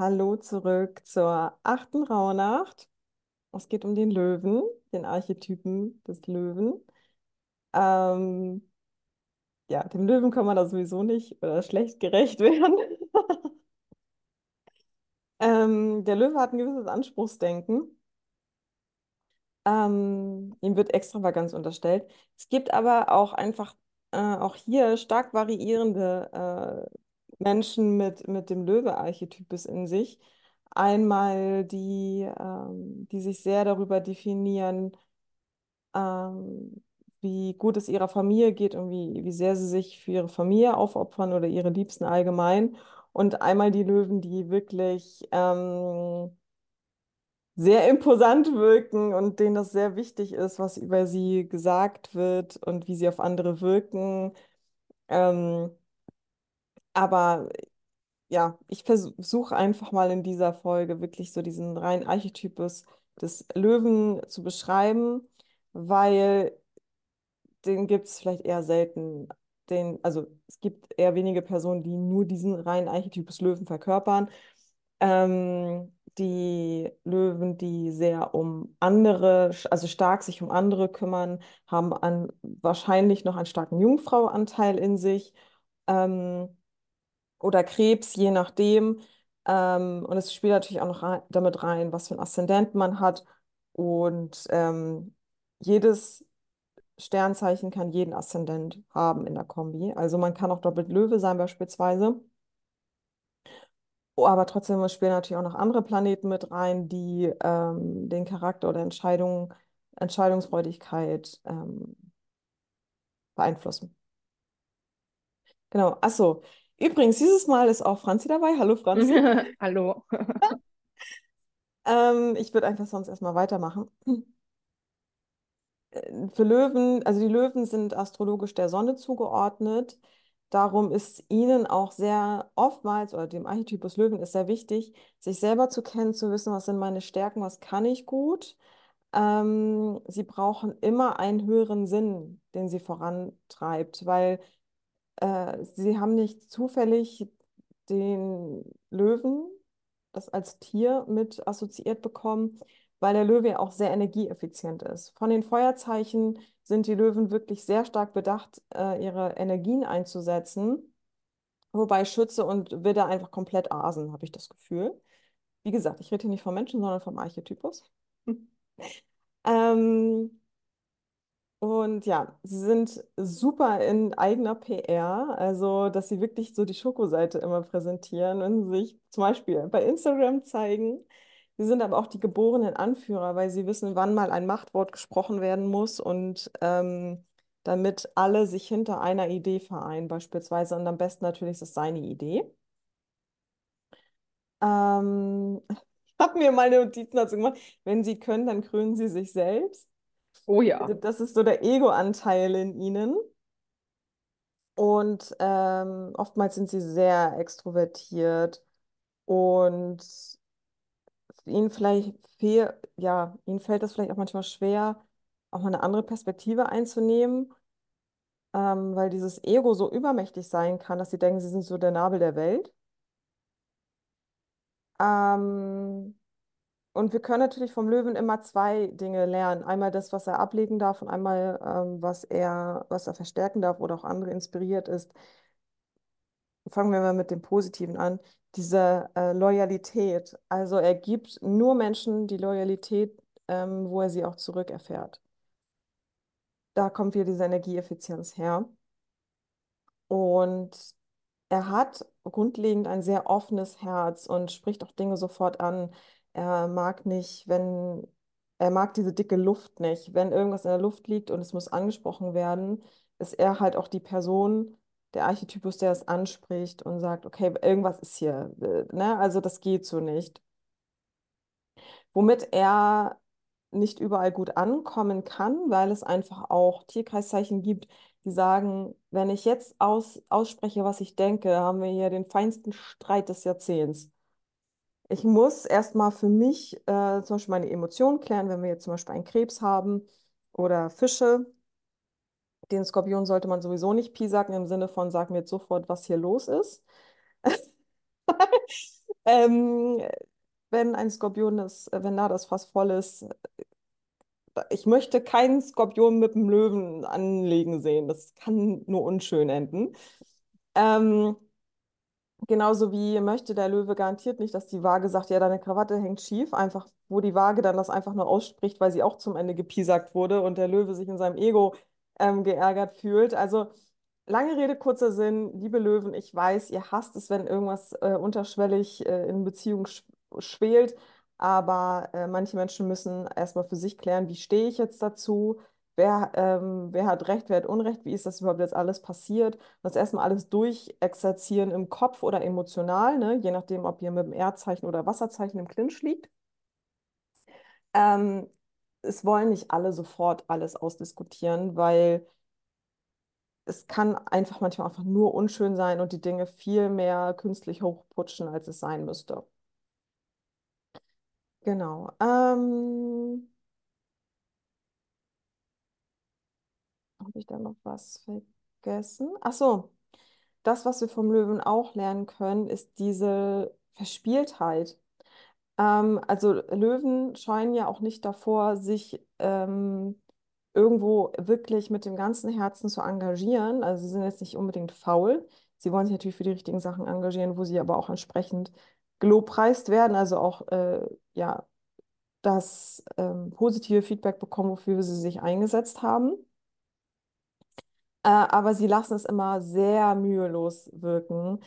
Hallo zurück zur achten Rauhnacht. Es geht um den Löwen, den Archetypen des Löwen. Ähm, ja, dem Löwen kann man da sowieso nicht oder schlecht gerecht werden. Ähm, der Löwe hat ein gewisses Anspruchsdenken. Ähm, ihm wird Extravaganz unterstellt. Es gibt aber auch einfach äh, auch hier stark variierende äh, Menschen mit, mit dem Löwe-Archetypus in sich. Einmal die, ähm, die sich sehr darüber definieren, ähm, wie gut es ihrer Familie geht und wie, wie sehr sie sich für ihre Familie aufopfern oder ihre Liebsten allgemein. Und einmal die Löwen, die wirklich ähm, sehr imposant wirken und denen das sehr wichtig ist, was über sie gesagt wird und wie sie auf andere wirken. Ähm, aber ja, ich versuche einfach mal in dieser Folge wirklich so diesen reinen Archetypus des Löwen zu beschreiben, weil den gibt es vielleicht eher selten. Den, also es gibt eher wenige Personen, die nur diesen reinen Archetypus Löwen verkörpern. Ähm, die Löwen, die sehr um andere, also stark sich um andere kümmern, haben an, wahrscheinlich noch einen starken Jungfrauanteil in sich. Ähm, oder Krebs, je nachdem. Ähm, und es spielt natürlich auch noch rein, damit rein, was für ein Aszendent man hat. Und ähm, jedes Sternzeichen kann jeden Aszendent haben in der Kombi. Also man kann auch doppelt Löwe sein beispielsweise. Oh, aber trotzdem spielen natürlich auch noch andere Planeten mit rein, die ähm, den Charakter oder Entscheidung, Entscheidungsfreudigkeit ähm, beeinflussen. Genau. Achso. Übrigens, dieses Mal ist auch Franzi dabei. Hallo Franzi. Hallo. Ähm, ich würde einfach sonst erstmal weitermachen. Äh, Für Löwen, also die Löwen sind astrologisch der Sonne zugeordnet. Darum ist ihnen auch sehr oftmals, oder dem Archetypus Löwen ist sehr wichtig, sich selber zu kennen, zu wissen, was sind meine Stärken, was kann ich gut. Ähm, sie brauchen immer einen höheren Sinn, den sie vorantreibt, weil äh, sie haben nicht zufällig den Löwen, das als Tier mit assoziiert bekommen, weil der Löwe ja auch sehr energieeffizient ist. Von den Feuerzeichen sind die Löwen wirklich sehr stark bedacht, äh, ihre Energien einzusetzen, wobei Schütze und Widder einfach komplett asen, habe ich das Gefühl. Wie gesagt, ich rede hier nicht vom Menschen, sondern vom Archetypus. Ähm, und ja, sie sind super in eigener PR, also dass sie wirklich so die Schokoseite immer präsentieren und sich zum Beispiel bei Instagram zeigen. Sie sind aber auch die geborenen Anführer, weil sie wissen, wann mal ein Machtwort gesprochen werden muss und ähm, damit alle sich hinter einer Idee vereinen, beispielsweise. Und am besten natürlich ist es seine Idee. Ähm, ich habe mir meine Notizen dazu gemacht. Wenn sie können, dann krönen sie sich selbst. Oh Also ja. das ist so der Ego-Anteil in ihnen. Und ähm, oftmals sind sie sehr extrovertiert und ihnen vielleicht fehl, ja, ihnen fällt das vielleicht auch manchmal schwer, auch mal eine andere Perspektive einzunehmen, ähm, weil dieses Ego so übermächtig sein kann, dass sie denken, sie sind so der Nabel der Welt. Ähm, und wir können natürlich vom Löwen immer zwei Dinge lernen. Einmal das, was er ablegen darf und einmal, ähm, was er, was er verstärken darf oder auch andere inspiriert ist. Fangen wir mal mit dem Positiven an. Diese äh, Loyalität. Also er gibt nur Menschen die Loyalität, ähm, wo er sie auch zurückerfährt. Da kommt wieder diese Energieeffizienz her. Und er hat grundlegend ein sehr offenes Herz und spricht auch Dinge sofort an. Er mag nicht, wenn, er mag diese dicke Luft nicht. Wenn irgendwas in der Luft liegt und es muss angesprochen werden, ist er halt auch die Person, der Archetypus, der es anspricht und sagt, okay, irgendwas ist hier, äh, ne? Also das geht so nicht. Womit er nicht überall gut ankommen kann, weil es einfach auch Tierkreiszeichen gibt, die sagen, wenn ich jetzt aus, ausspreche, was ich denke, haben wir hier den feinsten Streit des Jahrzehnts. Ich muss erstmal für mich äh, zum Beispiel meine Emotionen klären, wenn wir jetzt zum Beispiel einen Krebs haben oder Fische. Den Skorpion sollte man sowieso nicht piesacken im Sinne von, sag mir jetzt sofort, was hier los ist. Ähm, wenn ein Skorpion ist, wenn da das Fass voll ist, ich möchte keinen Skorpion mit einem Löwen anlegen sehen. Das kann nur unschön enden. Ähm, genauso wie möchte der Löwe garantiert nicht, dass die Waage sagt, ja, deine Krawatte hängt schief. Einfach, wo die Waage dann das einfach nur ausspricht, weil sie auch zum Ende gepiesackt wurde und der Löwe sich in seinem Ego ähm, geärgert fühlt. Also Lange Rede, kurzer Sinn, liebe Löwen, ich weiß, ihr hasst es, wenn irgendwas äh, unterschwellig äh, in Beziehung sch schwelt, aber äh, manche Menschen müssen erstmal für sich klären, wie stehe ich jetzt dazu, wer, ähm, wer hat Recht, wer hat Unrecht, wie ist das überhaupt jetzt alles passiert, das erstmal alles durchexerzieren im Kopf oder emotional, ne? je nachdem, ob ihr mit dem Erdzeichen oder Wasserzeichen im Clinch liegt. Ähm, es wollen nicht alle sofort alles ausdiskutieren, weil es kann einfach manchmal einfach nur unschön sein und die Dinge viel mehr künstlich hochputschen, als es sein müsste. Genau. Ähm, habe ich da noch was vergessen? Ach so, das, was wir vom Löwen auch lernen können, ist diese Verspieltheit. Ähm, also Löwen scheuen ja auch nicht davor, sich ähm, irgendwo wirklich mit dem ganzen Herzen zu engagieren. Also sie sind jetzt nicht unbedingt faul. Sie wollen sich natürlich für die richtigen Sachen engagieren, wo sie aber auch entsprechend gelobpreist werden, also auch äh, ja, das ähm, positive Feedback bekommen, wofür sie sich eingesetzt haben. Äh, aber sie lassen es immer sehr mühelos wirken.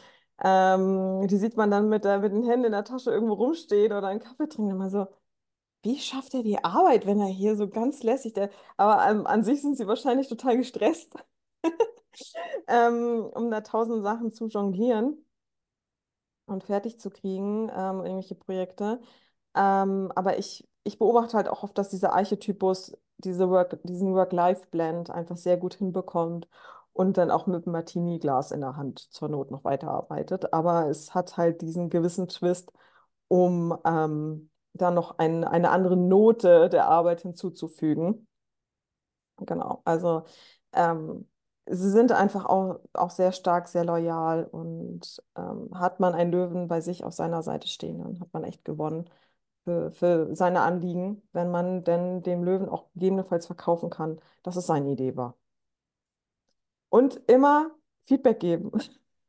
Ähm, die sieht man dann mit, der, mit den Händen in der Tasche irgendwo rumstehen oder einen Kaffee trinken, immer so, wie schafft er die Arbeit, wenn er hier so ganz lässig, der, aber ähm, an sich sind sie wahrscheinlich total gestresst, ähm, um da tausend Sachen zu jonglieren und fertig zu kriegen, ähm, irgendwelche Projekte. Ähm, aber ich, ich beobachte halt auch oft, dass dieser Archetypus diese Work, diesen Work-Life-Blend einfach sehr gut hinbekommt und dann auch mit einem Martini-Glas in der Hand zur Not noch weiterarbeitet. Aber es hat halt diesen gewissen Twist, um ähm, da noch ein, eine andere Note der Arbeit hinzuzufügen. Genau, also ähm, sie sind einfach auch, auch sehr stark, sehr loyal und ähm, hat man einen Löwen bei sich auf seiner Seite stehen, dann hat man echt gewonnen für, für seine Anliegen, wenn man denn dem Löwen auch gegebenenfalls verkaufen kann, dass es seine Idee war. Und immer Feedback geben.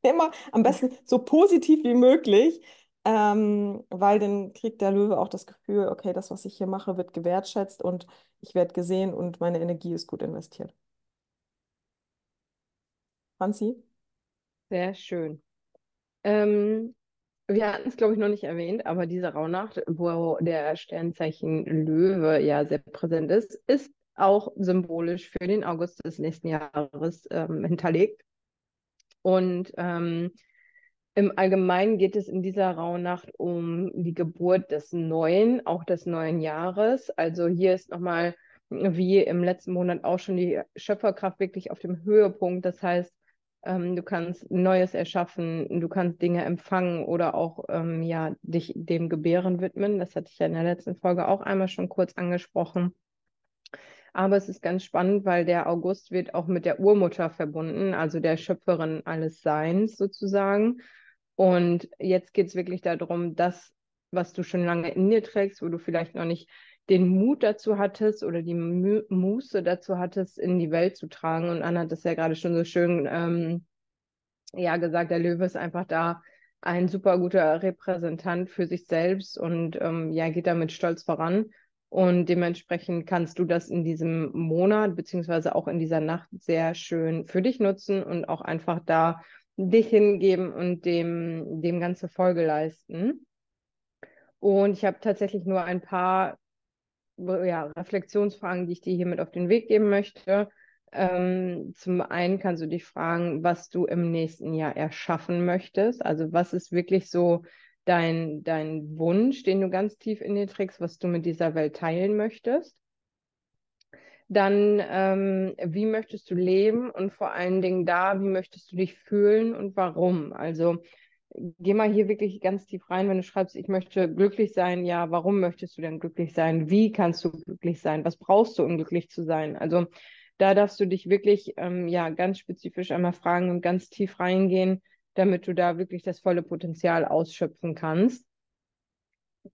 Immer am besten so positiv wie möglich, ähm, weil dann kriegt der Löwe auch das Gefühl, okay, das, was ich hier mache, wird gewertschätzt und ich werde gesehen und meine Energie ist gut investiert. Franzi? Sehr schön. Ähm, wir hatten es, glaube ich, noch nicht erwähnt, aber diese Rauhnacht, wo der Sternzeichen Löwe ja sehr präsent ist, ist auch symbolisch für den August des nächsten Jahres ähm, hinterlegt. Und ähm, im Allgemeinen geht es in dieser Rauhnacht um die Geburt des Neuen, auch des neuen Jahres. Also hier ist nochmal, wie im letzten Monat auch schon, die Schöpferkraft wirklich auf dem Höhepunkt. Das heißt, du kannst Neues erschaffen, du kannst Dinge empfangen oder auch ähm, ja, dich dem Gebären widmen. Das hatte ich ja in der letzten Folge auch einmal schon kurz angesprochen. Aber es ist ganz spannend, weil der August wird auch mit der Urmutter verbunden, also der Schöpferin alles Seins sozusagen. Und jetzt geht es wirklich darum, das, was du schon lange in dir trägst, wo du vielleicht noch nicht den Mut dazu hattest oder die Mu Muße dazu hattest, in die Welt zu tragen. Und Anna hat das ja gerade schon so schön ähm, ja, gesagt, der Löwe ist einfach da ein super guter Repräsentant für sich selbst und ähm, ja, geht damit stolz voran. Und dementsprechend kannst du das in diesem Monat beziehungsweise auch in dieser Nacht sehr schön für dich nutzen und auch einfach da dich hingeben und dem, dem ganze Folge leisten. Und ich habe tatsächlich nur ein paar ja, Reflexionsfragen, die ich dir hier mit auf den Weg geben möchte. Ähm, zum einen kannst du dich fragen, was du im nächsten Jahr erschaffen möchtest. Also was ist wirklich so dein, dein Wunsch, den du ganz tief in dir trägst, was du mit dieser Welt teilen möchtest. Dann, ähm, wie möchtest du leben und vor allen Dingen da, wie möchtest du dich fühlen und warum? Also geh mal hier wirklich ganz tief rein, wenn du schreibst, ich möchte glücklich sein, ja, warum möchtest du denn glücklich sein? Wie kannst du glücklich sein? Was brauchst du, um glücklich zu sein? Also da darfst du dich wirklich ähm, ja ganz spezifisch einmal fragen und ganz tief reingehen, damit du da wirklich das volle Potenzial ausschöpfen kannst.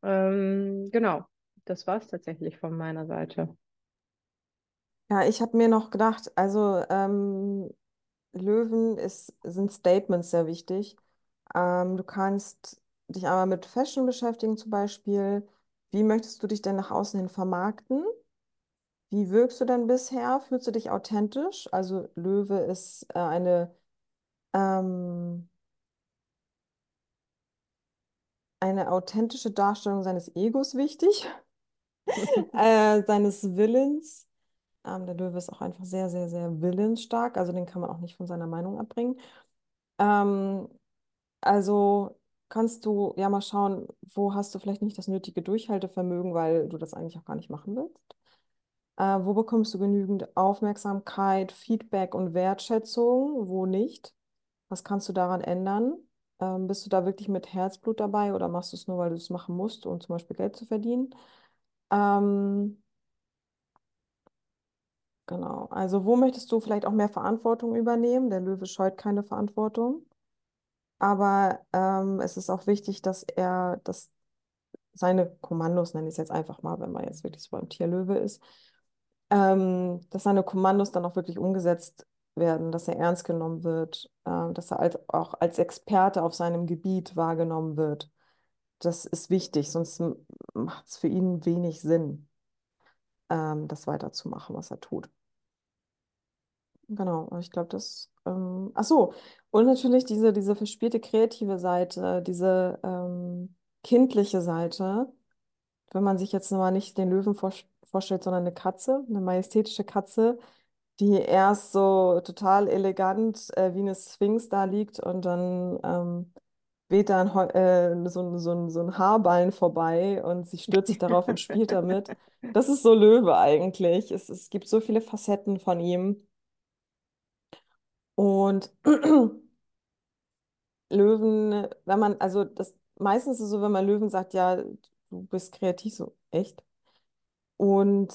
Ähm, genau, das war es tatsächlich von meiner Seite. Ja, ich habe mir noch gedacht, also ähm, Löwen ist, sind Statements sehr wichtig. Ähm, du kannst dich einmal mit Fashion beschäftigen zum Beispiel. Wie möchtest du dich denn nach außen hin vermarkten? Wie wirkst du denn bisher? Fühlst du dich authentisch? Also Löwe ist äh, eine, ähm, eine authentische Darstellung seines Egos wichtig, äh, seines Willens. Ähm, der Löwe ist auch einfach sehr, sehr, sehr willensstark. Also den kann man auch nicht von seiner Meinung abbringen. Ähm, also kannst du ja mal schauen, wo hast du vielleicht nicht das nötige Durchhaltevermögen, weil du das eigentlich auch gar nicht machen willst. Äh, wo bekommst du genügend Aufmerksamkeit, Feedback und Wertschätzung? Wo nicht? Was kannst du daran ändern? Ähm, bist du da wirklich mit Herzblut dabei oder machst du es nur, weil du es machen musst, um zum Beispiel Geld zu verdienen? Ähm, genau. Also wo möchtest du vielleicht auch mehr Verantwortung übernehmen? Der Löwe scheut keine Verantwortung. Aber ähm, es ist auch wichtig, dass er das, seine Kommandos, nenne ich es jetzt einfach mal, wenn man jetzt wirklich so beim Tierlöwe ist, ähm, dass seine Kommandos dann auch wirklich umgesetzt werden, dass er ernst genommen wird, äh, dass er als, auch als Experte auf seinem Gebiet wahrgenommen wird. Das ist wichtig, sonst macht es für ihn wenig Sinn, ähm, das weiterzumachen, was er tut. Genau, ich glaube, das. Ähm, ach so, und natürlich diese, diese verspielte kreative Seite, diese ähm, kindliche Seite. Wenn man sich jetzt mal nicht den Löwen vor, vorstellt, sondern eine Katze, eine majestätische Katze, die erst so total elegant äh, wie eine Sphinx da liegt und dann ähm, weht da ein, Heu- äh, so, ein- so, ein- so ein Haarballen vorbei und sie stürzt sich darauf und spielt damit. Das ist so Löwe eigentlich. Es, es gibt so viele Facetten von ihm. Und Löwen, wenn man, also das meistens ist es so, wenn man Löwen sagt, ja, du bist kreativ, so echt. Und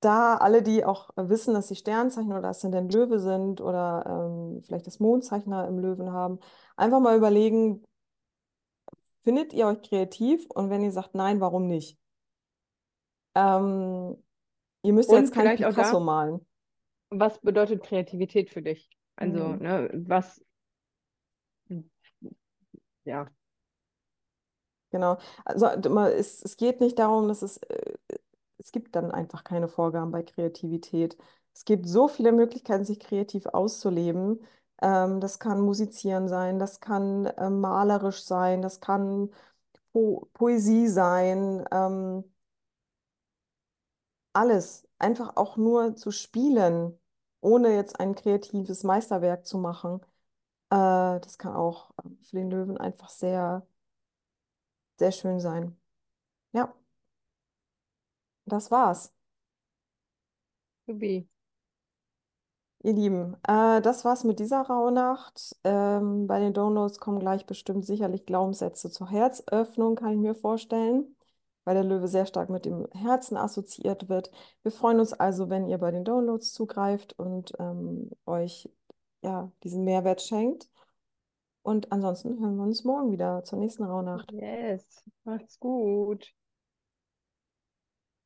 da alle, die auch wissen, dass sie Sternzeichen oder Aszendent Löwe sind oder ähm, vielleicht das Mondzeichen im Löwen haben, einfach mal überlegen, findet ihr euch kreativ? Und wenn ihr sagt nein, warum nicht? Ähm, ihr müsst Und jetzt kein Picasso da, malen. Was bedeutet Kreativität für dich? Also, Mhm. ne, was, ja, Genau. Also es, es geht nicht darum, dass es, äh, es gibt dann einfach keine Vorgaben bei Kreativität. Es gibt so viele Möglichkeiten, sich kreativ auszuleben. Ähm, das kann musizieren sein, das kann äh, malerisch sein, das kann po Poesie sein, ähm, alles. Einfach auch nur zu spielen, ohne jetzt ein kreatives Meisterwerk zu machen. Äh, das kann auch äh, für den Löwen einfach sehr, sehr schön sein. Ja, das war's. wie? Ihr Lieben, äh, das war's mit dieser Rauhnacht. Ähm, bei den Downloads kommen gleich bestimmt sicherlich Glaubenssätze zur Herzöffnung, kann ich mir vorstellen, weil der Löwe sehr stark mit dem Herzen assoziiert wird. Wir freuen uns also, wenn ihr bei den Downloads zugreift und ähm, euch ja, diesen Mehrwert schenkt. Und ansonsten hören wir uns morgen wieder zur nächsten Rauhnacht. Yes, macht's gut.